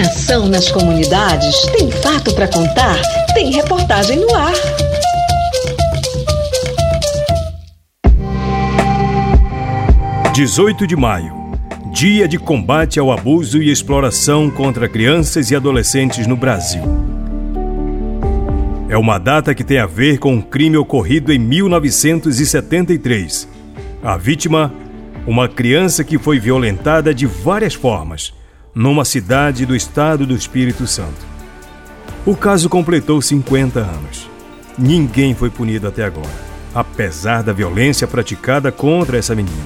Ação nas comunidades? Tem fato para contar? Tem reportagem no ar. Dezoito de maio, Dia de combate ao abuso e exploração contra crianças e adolescentes no Brasil. É uma data que tem a ver com um crime ocorrido em 1973. A vítima, uma criança que foi violentada de várias formas, numa cidade do estado do Espírito Santo. O caso completou 50 anos. Ninguém foi punido até agora, apesar da violência praticada contra essa menina.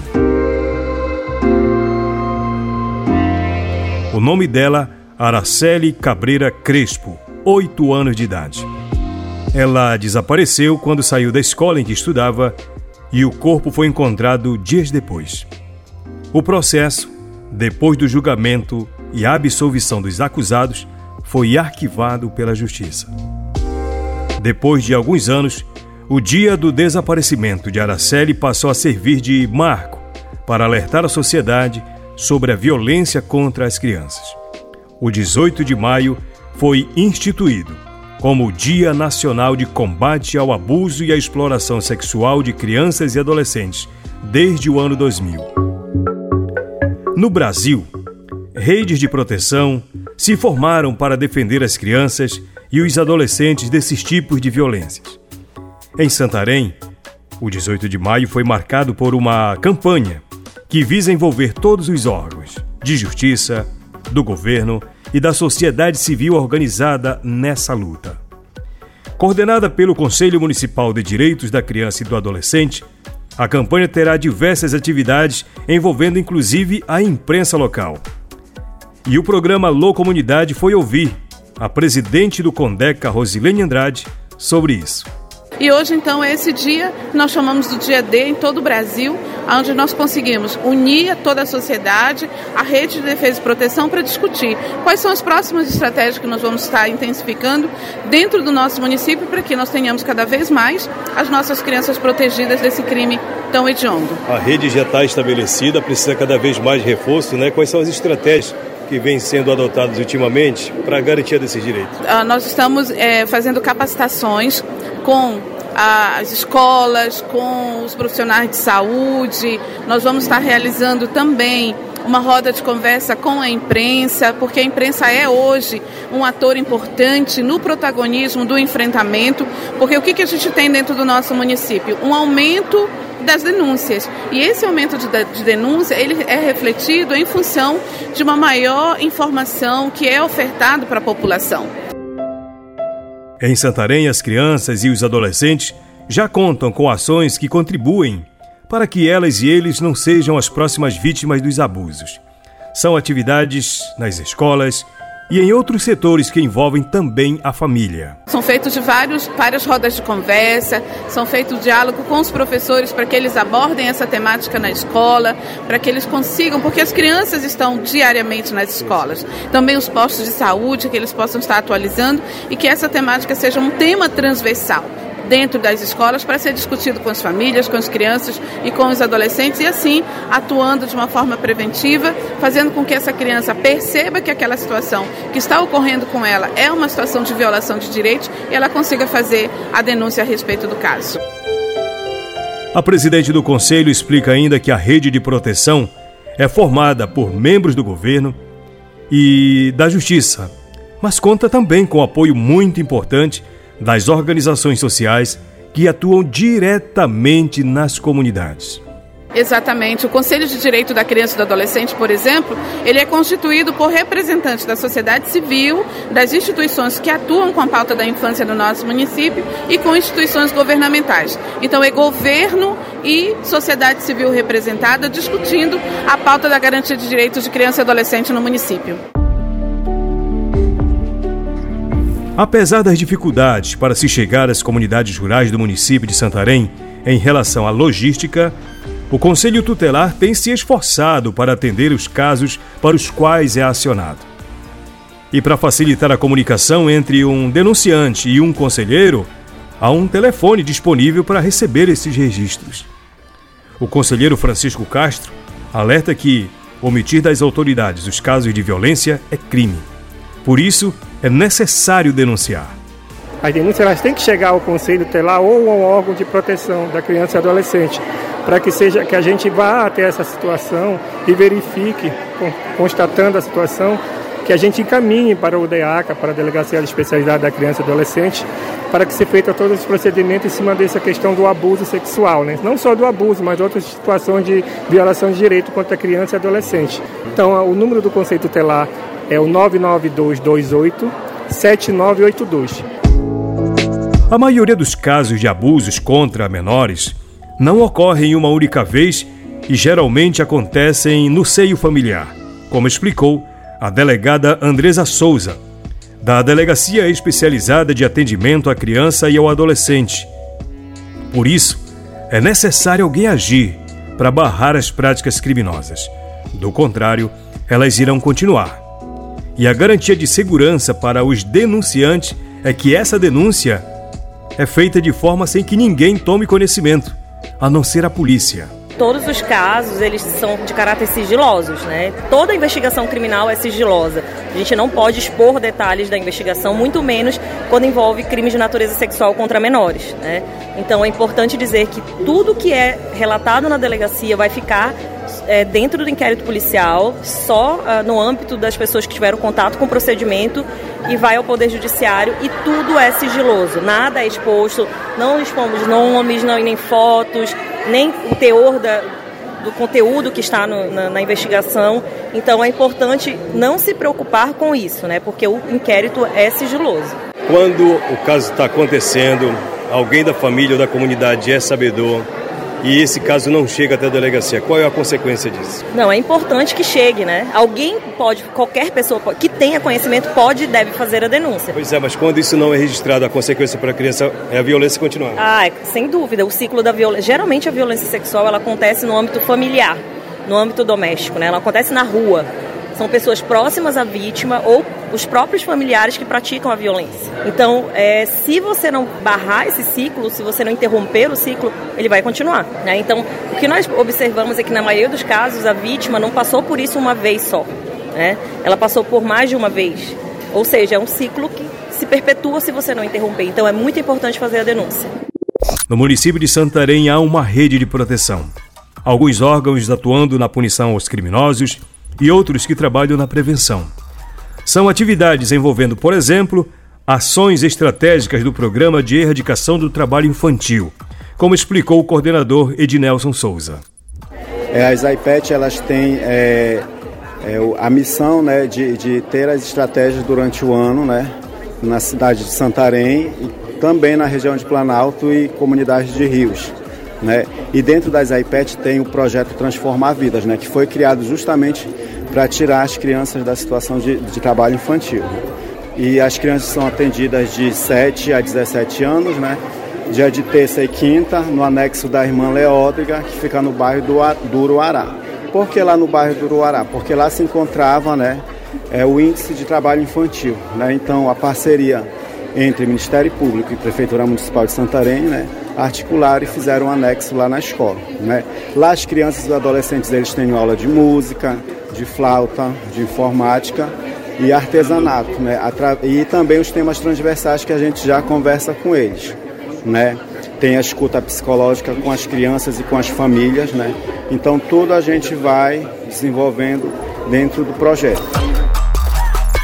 O nome dela, Araceli Cabreira Crespo, 8 anos de idade. Ela desapareceu quando saiu da escola em que estudava e o corpo foi encontrado dias depois. O processo, depois do julgamento e absolvição dos acusados, foi arquivado pela Justiça. Depois de alguns anos, o dia do desaparecimento de Araceli passou a servir de marco para alertar a sociedade sobre a violência contra as crianças. O 18 de maio foi instituído como o Dia Nacional de Combate ao Abuso e à Exploração Sexual de Crianças e Adolescentes, desde o ano 2000. No Brasil, redes de proteção se formaram para defender as crianças e os adolescentes desses tipos de violências. Em Santarém, o 18 de maio foi marcado por uma campanha que visa envolver todos os órgãos de justiça, do governo e da sociedade civil organizada nessa luta. Coordenada pelo Conselho Municipal de Direitos da Criança e do Adolescente, a campanha terá diversas atividades envolvendo inclusive a imprensa local. E o programa Lô Comunidade foi ouvir a presidente do Condeca, Rosilene Andrade, sobre isso. E hoje, então, é esse dia, nós chamamos do Dia D em todo o Brasil, onde nós conseguimos unir toda a sociedade, a rede de defesa e proteção, para discutir quais são as próximas estratégias que nós vamos estar intensificando dentro do nosso município para que nós tenhamos cada vez mais as nossas crianças protegidas desse crime tão hediondo. A rede já está estabelecida, precisa cada vez mais reforço, né? Quais são as estratégias que sendo adotadas ultimamente para garantia desses direitos? Ah, nós estamos é, fazendo capacitações com as escolas, com os profissionais de saúde. Nós vamos estar realizando também uma roda de conversa com a imprensa, porque a imprensa é hoje um ator importante no protagonismo do enfrentamento, porque o que, que a gente tem dentro do nosso município? Um aumento das denúncias. E esse aumento de, de denúncia ele é refletido em função de uma maior informação que é ofertado para a população. Em Santarém, as crianças e os adolescentes já contam com ações que contribuem para que elas e eles não sejam as próximas vítimas dos abusos. São atividades nas escolas e em outros setores que envolvem também a família. São feitos vários, várias rodas de conversa, são feitos diálogo com os professores para que eles abordem essa temática na escola, para que eles consigam, porque as crianças estão diariamente nas escolas. Também os postos de saúde, que eles possam estar atualizando e que essa temática seja um tema transversal dentro das escolas para ser discutido com as famílias, com as crianças e com os adolescentes e assim atuando de uma forma preventiva, fazendo com que essa criança perceba que aquela situação que está ocorrendo com ela é uma situação de violação de direitos e ela consiga fazer a denúncia a respeito do caso. A presidente do conselho explica ainda que a rede de proteção é formada por membros do governo e da justiça, mas conta também com apoio muito importante das organizações sociais que atuam diretamente nas comunidades. Exatamente. O Conselho de Direito da Criança e do Adolescente, por exemplo, ele é constituído por representantes da sociedade civil, das instituições que atuam com a pauta da infância no nosso município e com instituições governamentais. Então é governo e sociedade civil representada discutindo a pauta da garantia de direitos de criança e adolescente no município. Apesar das dificuldades para se chegar às comunidades rurais do município de Santarém em relação à logística, o Conselho Tutelar tem se esforçado para atender os casos para os quais é acionado. E para facilitar a comunicação entre um denunciante e um conselheiro, há um telefone disponível para receber esses registros. O conselheiro Francisco Castro alerta que omitir das autoridades os casos de violência é crime Por isso, é necessário denunciar. As denúncias elas têm que chegar ao conselho telar ou ao órgão de proteção da criança e adolescente, para que seja que a gente vá até essa situação e verifique, constatando a situação, que a gente encaminhe para o DEACA, para a Delegacia de Especialidade da Criança e Adolescente, para que se feita todos os procedimentos em cima dessa questão do abuso sexual, né? não só do abuso, mas outras situações de violação de direito contra a criança e adolescente. Então, o número do Conselho Tutelar é o 99228 7982. A maioria dos casos de abusos contra menores não ocorrem uma única vez e geralmente acontecem no seio familiar, como explicou a delegada Andresa Souza, da Delegacia Especializada de Atendimento à Criança e ao Adolescente. Por isso, é necessário alguém agir para barrar as práticas criminosas. Do contrário, elas irão continuar. E a garantia de segurança para os denunciantes é que essa denúncia é feita de forma sem que ninguém tome conhecimento, a não ser a polícia. Todos os casos, eles são de caráter sigilosos, né? Toda investigação criminal é sigilosa. A gente não pode expor detalhes da investigação, muito menos quando envolve crimes de natureza sexual contra menores, né? Então é importante dizer que tudo que é relatado na delegacia vai ficar é, dentro do inquérito policial, só uh, no âmbito das pessoas que tiveram contato com o procedimento e vai ao Poder Judiciário e tudo é sigiloso, nada é exposto, não expomos nomes, não, nem fotos, nem o teor da, do conteúdo que está no, na, na, investigação. Então é importante não se preocupar com isso, né? Porque o inquérito é sigiloso. Quando o caso está acontecendo, alguém da família ou da comunidade é sabedor, e esse caso não chega até a delegacia. Qual é a consequência disso? Não, é importante que chegue, né? Alguém pode, qualquer pessoa que tenha conhecimento pode e deve fazer a denúncia. Pois é, mas quando isso não é registrado, a consequência para a criança é a violência continuar. Ah, sem dúvida. O ciclo da violência. Geralmente a violência sexual ela acontece no âmbito familiar, no âmbito doméstico, né? Ela acontece na rua são pessoas próximas à vítima ou os próprios familiares que praticam a violência. Então, é, se você não barrar esse ciclo, se você não interromper o ciclo, ele vai continuar. Né? Então, o que nós observamos é que na maioria dos casos a vítima não passou por isso uma vez só. Né? Ela passou por mais de uma vez. Ou seja, é um ciclo que se perpetua se você não interromper. Então, é muito importante fazer a denúncia. No município de Santarém há uma rede de proteção. Alguns órgãos atuando na punição aos criminosos e outros que trabalham na prevenção. São atividades envolvendo, por exemplo, ações estratégicas do Programa de Erradicação do Trabalho Infantil, como explicou o coordenador Ednelson Souza. É, as IPET elas têm é, é, a missão né, de, de, ter as estratégias durante o ano né, na cidade de Santarém e também na região de Planalto e comunidades de rios. Né? E dentro das iPads tem o projeto Transformar Vidas, né? que foi criado justamente para tirar as crianças da situação de, de trabalho infantil. E as crianças são atendidas de 7 a 17 anos, né? dia de terça e quinta, no anexo da irmã Leódriga, que fica no bairro do, do Uruará. Por que lá no bairro do Uruará? Porque lá se encontrava né, é, o índice de trabalho infantil. Né? Então, a parceria entre Ministério Público e Prefeitura Municipal de Santarém, né, articularam e fizeram um anexo lá na escola. Né? Lá as crianças e adolescentes eles têm aula de música, de flauta, de informática e artesanato, né? E também os temas transversais que a gente já conversa com eles, né? Tem a escuta psicológica com as crianças e com as famílias, né? Então tudo a gente vai desenvolvendo dentro do projeto.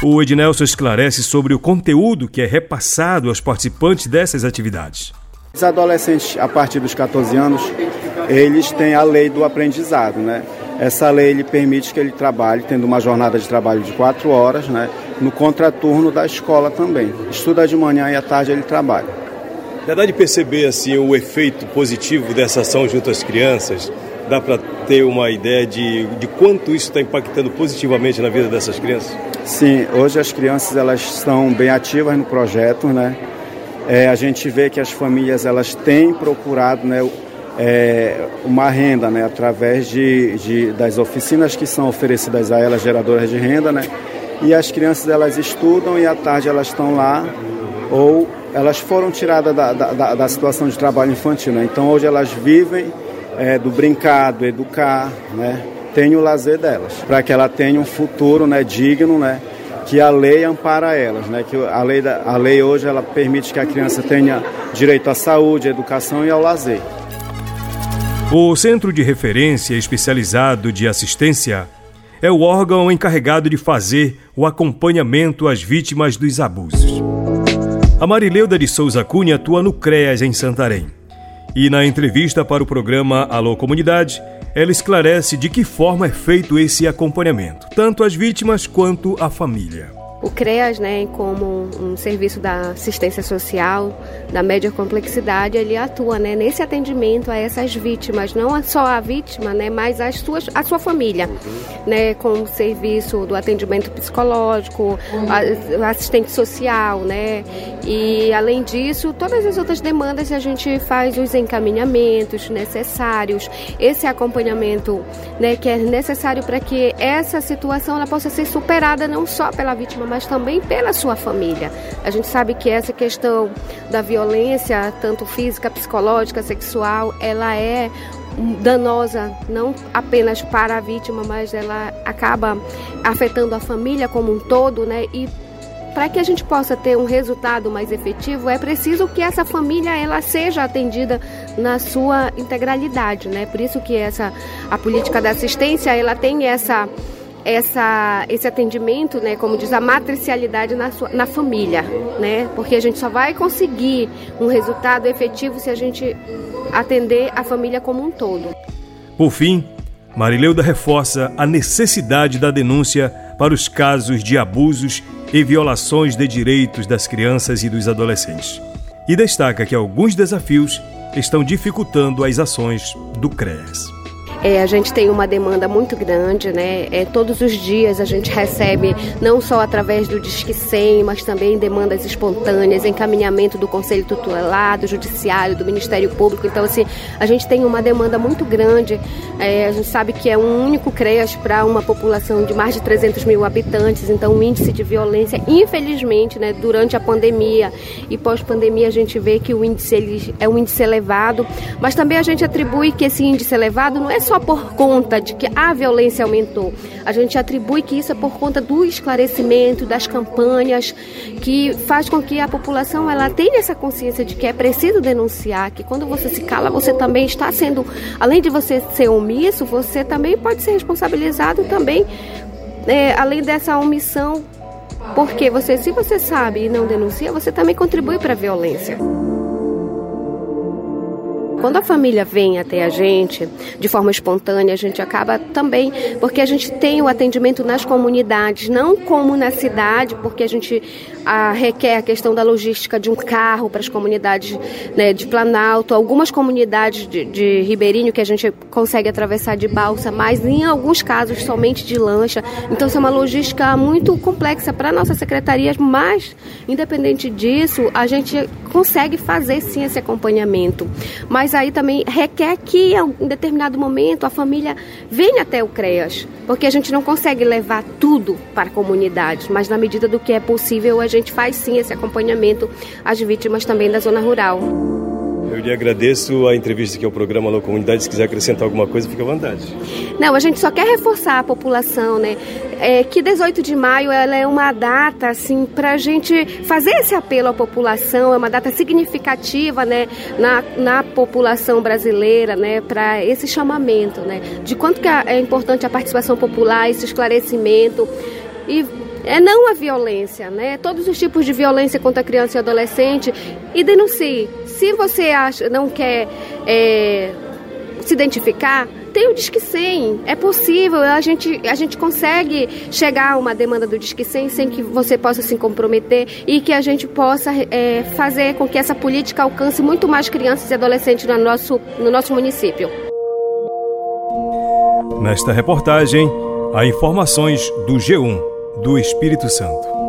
O Ednelson esclarece sobre o conteúdo que é repassado aos participantes dessas atividades. Os adolescentes, a partir dos 14 anos, eles têm a lei do aprendizado, né? Essa lei ele permite que ele trabalhe, tendo uma jornada de trabalho de quatro horas, né? No contraturno da escola também. Estuda de manhã e à tarde ele trabalha. Dá de perceber assim o efeito positivo dessa ação junto às crianças? Dá para ter uma ideia de, de quanto isso está impactando positivamente na vida dessas crianças? Sim, hoje as crianças elas estão bem ativas no projeto, né? É, a gente vê que as famílias elas têm procurado né, é, uma renda né, através de, de, das oficinas que são oferecidas a elas, geradoras de renda, né? E as crianças elas estudam e à tarde elas estão lá ou elas foram tiradas da, da, da situação de trabalho infantil, né? Então hoje elas vivem é, do brincar, do educar, né? Tem o lazer delas, para que ela tenha um futuro né, digno, né? Que a lei ampara elas, né? Que a lei, da, a lei hoje ela permite que a criança tenha direito à saúde, à educação e ao lazer. O Centro de Referência Especializado de Assistência é o órgão encarregado de fazer o acompanhamento às vítimas dos abusos. A Marileuda de Souza Cunha atua no CREAS em Santarém. E na entrevista para o programa Alô Comunidade, ela esclarece de que forma é feito esse acompanhamento, tanto às vítimas quanto à família. O CREAS, né, como um serviço da assistência social da média complexidade, ele atua né, nesse atendimento a essas vítimas, não só a vítima, né, mas as suas, a sua família, né, com o serviço do atendimento psicológico, assistente social, né, e além disso, todas as outras demandas a gente faz os encaminhamentos necessários, esse acompanhamento, né, que é necessário para que essa situação ela possa ser superada não só pela vítima mas também pela sua família. A gente sabe que essa questão da violência, tanto física, psicológica, sexual, ela é danosa não apenas para a vítima, mas ela acaba afetando a família como um todo, né? E para que a gente possa ter um resultado mais efetivo, é preciso que essa família ela seja atendida na sua integralidade, né? Por isso que essa a política da assistência, ela tem essa essa, esse atendimento, né, como diz, a matricialidade na, sua, na família, né, porque a gente só vai conseguir um resultado efetivo se a gente atender a família como um todo. Por fim, Marileuda reforça a necessidade da denúncia para os casos de abusos e violações de direitos das crianças e dos adolescentes. E destaca que alguns desafios estão dificultando as ações do CREAS. É, a gente tem uma demanda muito grande, né? É, todos os dias a gente recebe, não só através do Disque 100, mas também demandas espontâneas, encaminhamento do Conselho Tutelar, do Judiciário, do Ministério Público. Então, assim, a gente tem uma demanda muito grande. É, a gente sabe que é um único CREAS para uma população de mais de 300 mil habitantes, então o índice de violência, infelizmente, né, durante a pandemia e pós-pandemia, a gente vê que o índice ele é um índice elevado, mas também a gente atribui que esse índice elevado não é só por conta de que a violência aumentou. A gente atribui que isso é por conta do esclarecimento, das campanhas, que faz com que a população ela tenha essa consciência de que é preciso denunciar, que quando você se cala, você também está sendo, além de você ser omisso, você também pode ser responsabilizado também, é, além dessa omissão porque você, se você sabe e não denuncia, você também contribui para a violência. Quando a família vem até a gente de forma espontânea, a gente acaba também, porque a gente tem o atendimento nas comunidades, não como na cidade, porque a gente a, requer a questão da logística de um carro para as comunidades né, de Planalto, algumas comunidades de, de Ribeirinho que a gente consegue atravessar de balsa, mas em alguns casos somente de lancha. Então, isso é uma logística muito complexa para a nossa secretaria, mas, independente disso, a gente consegue fazer sim esse acompanhamento. Mas mas aí também requer que em determinado momento a família venha até o CREAS, porque a gente não consegue levar tudo para a comunidade, mas na medida do que é possível a gente faz sim esse acompanhamento às vítimas também da zona rural. Eu lhe agradeço a entrevista aqui ao programa Alô Comunidade. Se quiser acrescentar alguma coisa, fique à vontade. Não, a gente só quer reforçar a população, né? É, que 18 de maio ela é uma data, assim, para a gente fazer esse apelo à população, é uma data significativa, né, na, na população brasileira, né, para esse chamamento, né, de quanto que é importante a participação popular, esse esclarecimento e é não a violência, né? Todos os tipos de violência contra criança e adolescente e denuncie. Se você acha, não quer é, se identificar, tem o Disque 100. É possível, a gente, a gente consegue chegar a uma demanda do Disque 100 sem que você possa se comprometer e que a gente possa é, fazer com que essa política alcance muito mais crianças e adolescentes no nosso, no nosso município. Nesta reportagem, há informações do G1 do Espírito Santo.